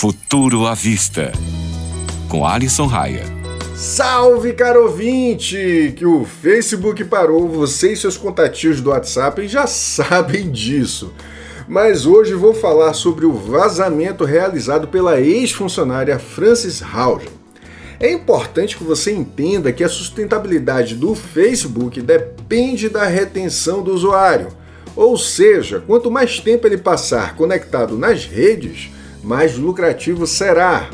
Futuro à Vista, com Alisson Raia. Salve, caro ouvinte! Que o Facebook parou, você e seus contatinhos do WhatsApp já sabem disso. Mas hoje vou falar sobre o vazamento realizado pela ex-funcionária Frances Haugen. É importante que você entenda que a sustentabilidade do Facebook depende da retenção do usuário. Ou seja, quanto mais tempo ele passar conectado nas redes, mais lucrativo será.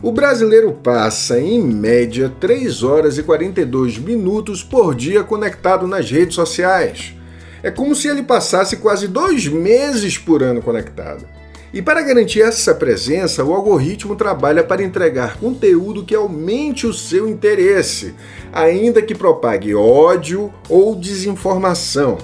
O brasileiro passa, em média, 3 horas e 42 minutos por dia conectado nas redes sociais. É como se ele passasse quase dois meses por ano conectado. E para garantir essa presença, o algoritmo trabalha para entregar conteúdo que aumente o seu interesse, ainda que propague ódio ou desinformação.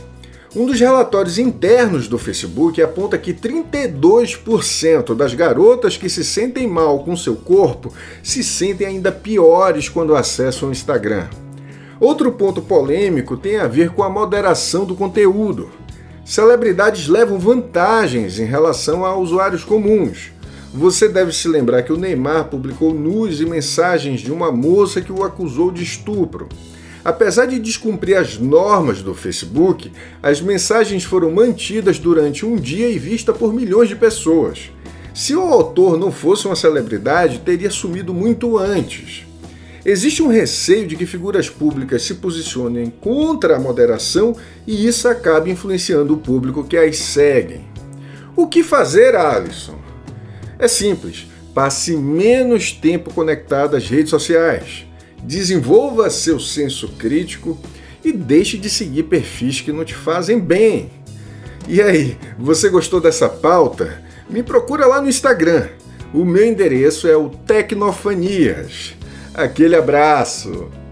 Um dos relatórios internos do Facebook aponta que 32% das garotas que se sentem mal com seu corpo se sentem ainda piores quando acessam o Instagram. Outro ponto polêmico tem a ver com a moderação do conteúdo. Celebridades levam vantagens em relação a usuários comuns. Você deve se lembrar que o Neymar publicou nus e mensagens de uma moça que o acusou de estupro. Apesar de descumprir as normas do Facebook, as mensagens foram mantidas durante um dia e vistas por milhões de pessoas. Se o autor não fosse uma celebridade, teria sumido muito antes. Existe um receio de que figuras públicas se posicionem contra a moderação e isso acabe influenciando o público que as seguem. O que fazer, Alisson? É simples, passe menos tempo conectado às redes sociais desenvolva seu senso crítico e deixe de seguir perfis que não te fazem bem. E aí, você gostou dessa pauta? Me procura lá no Instagram. O meu endereço é o Tecnofanias. Aquele abraço!